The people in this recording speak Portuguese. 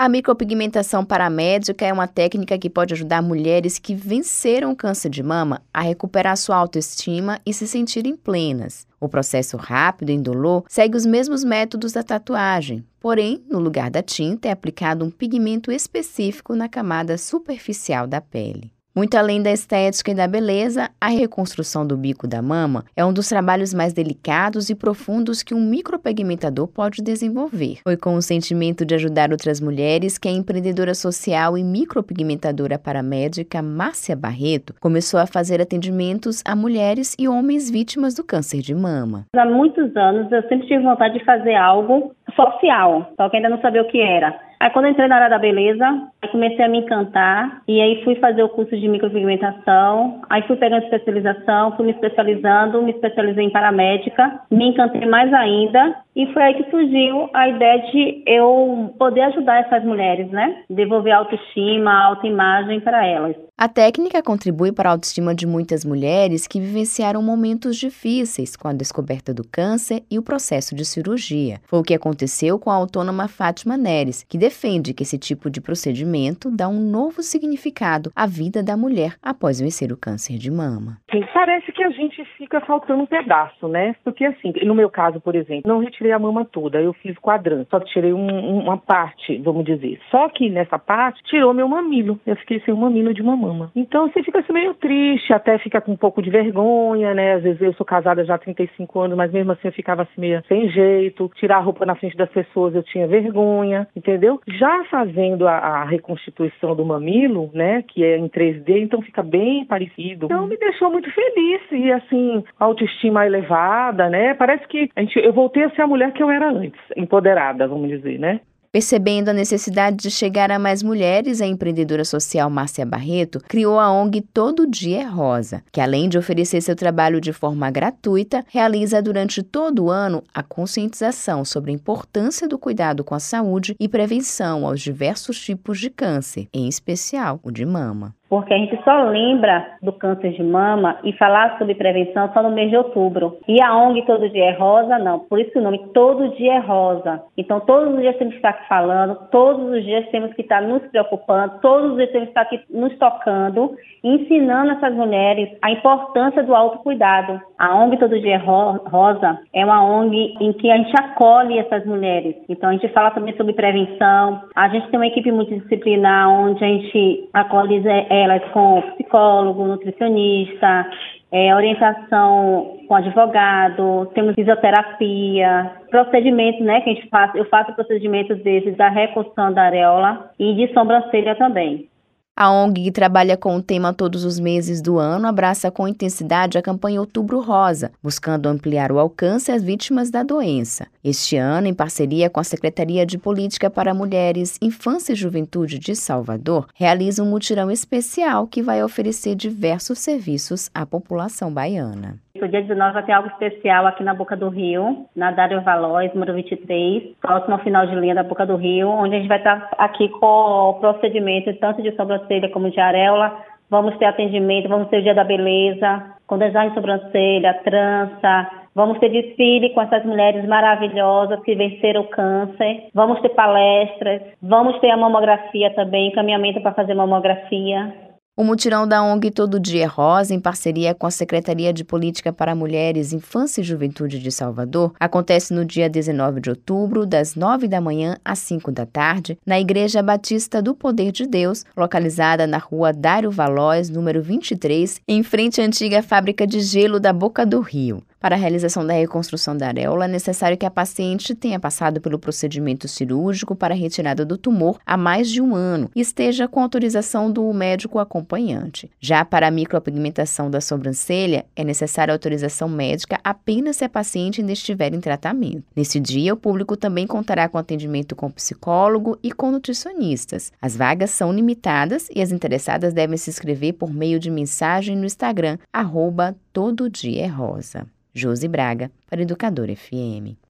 A micropigmentação paramédica é uma técnica que pode ajudar mulheres que venceram o câncer de mama a recuperar sua autoestima e se sentirem plenas. O processo rápido e indolor segue os mesmos métodos da tatuagem, porém, no lugar da tinta é aplicado um pigmento específico na camada superficial da pele. Muito além da estética e da beleza, a reconstrução do bico da mama é um dos trabalhos mais delicados e profundos que um micropigmentador pode desenvolver. Foi com o sentimento de ajudar outras mulheres que a empreendedora social e micropigmentadora paramédica Márcia Barreto começou a fazer atendimentos a mulheres e homens vítimas do câncer de mama. Há muitos anos eu sempre tive vontade de fazer algo social, só que ainda não sabia o que era. Aí quando entrei na área da beleza, comecei a me encantar e aí fui fazer o curso de micropigmentação, aí fui pegando especialização, fui me especializando, me especializei em paramédica, me encantei mais ainda e foi aí que surgiu a ideia de eu poder ajudar essas mulheres, né? Devolver a autoestima, a autoimagem para elas. A técnica contribui para a autoestima de muitas mulheres que vivenciaram momentos difíceis com a descoberta do câncer e o processo de cirurgia. Foi o que aconteceu com a autônoma Fátima Neres, que defende que esse tipo de procedimento dá um novo significado à vida da mulher após vencer o câncer de mama. Parece que a gente fica faltando um pedaço, né? Porque assim, no meu caso, por exemplo, não retirei a mama toda, eu fiz quadrante, só tirei um, uma parte, vamos dizer. Só que nessa parte tirou meu mamilo. Eu fiquei sem o mamilo de mamãe mama. Então você fica assim meio triste, até fica com um pouco de vergonha, né? Às vezes eu sou casada já há 35 anos, mas mesmo assim eu ficava assim meio sem jeito. Tirar a roupa na frente das pessoas eu tinha vergonha, entendeu? Já fazendo a, a reconstituição do mamilo, né? Que é em 3D, então fica bem parecido. Então me deixou muito feliz e assim, autoestima elevada, né? Parece que a gente, eu voltei a ser a mulher que eu era antes, empoderada, vamos dizer, né? Percebendo a necessidade de chegar a mais mulheres, a empreendedora social Márcia Barreto criou a ONG Todo Dia é Rosa, que além de oferecer seu trabalho de forma gratuita, realiza durante todo o ano a conscientização sobre a importância do cuidado com a saúde e prevenção aos diversos tipos de câncer, em especial o de mama porque a gente só lembra do câncer de mama e falar sobre prevenção só no mês de outubro. E a ONG Todo Dia é Rosa, não. Por isso o nome Todo Dia é Rosa. Então, todos os dias temos que estar falando, todos os dias temos que estar nos preocupando, todos os dias temos que estar aqui nos tocando, ensinando essas mulheres a importância do autocuidado. A ONG Todo Dia é Rosa é uma ONG em que a gente acolhe essas mulheres. Então, a gente fala também sobre prevenção. A gente tem uma equipe multidisciplinar onde a gente acolhe é, elas com psicólogo, nutricionista, é, orientação com advogado, temos fisioterapia, procedimentos, né, que a gente faz, eu faço procedimentos desses da reconstrução da areola e de sobrancelha também. A ONG, que trabalha com o tema todos os meses do ano, abraça com intensidade a campanha Outubro Rosa, buscando ampliar o alcance às vítimas da doença. Este ano, em parceria com a Secretaria de Política para Mulheres, Infância e Juventude de Salvador, realiza um mutirão especial que vai oferecer diversos serviços à população baiana. No dia 19 vai ter algo especial aqui na Boca do Rio, na Dário Valois, número 23, próximo ao final de linha da Boca do Rio, onde a gente vai estar aqui com o procedimento tanto de sobrancelha como de areola. Vamos ter atendimento, vamos ter o dia da beleza, com design de sobrancelha, trança, Vamos ter desfile com essas mulheres maravilhosas que venceram o câncer. Vamos ter palestras. Vamos ter a mamografia também, encaminhamento para fazer mamografia. O mutirão da ONG Todo Dia é Rosa, em parceria com a Secretaria de Política para Mulheres, Infância e Juventude de Salvador, acontece no dia 19 de outubro, das 9 da manhã às 5 da tarde, na Igreja Batista do Poder de Deus, localizada na rua Dário Valóis, número 23, em frente à antiga fábrica de gelo da Boca do Rio. Para a realização da reconstrução da areola, é necessário que a paciente tenha passado pelo procedimento cirúrgico para retirada do tumor há mais de um ano e esteja com autorização do médico acompanhante. Já para a micropigmentação da sobrancelha, é necessária autorização médica apenas se a paciente ainda estiver em tratamento. Nesse dia, o público também contará com atendimento com psicólogo e com nutricionistas. As vagas são limitadas e as interessadas devem se inscrever por meio de mensagem no Instagram, arroba Todo Dia é Rosa. Josi Braga, para Educador FM.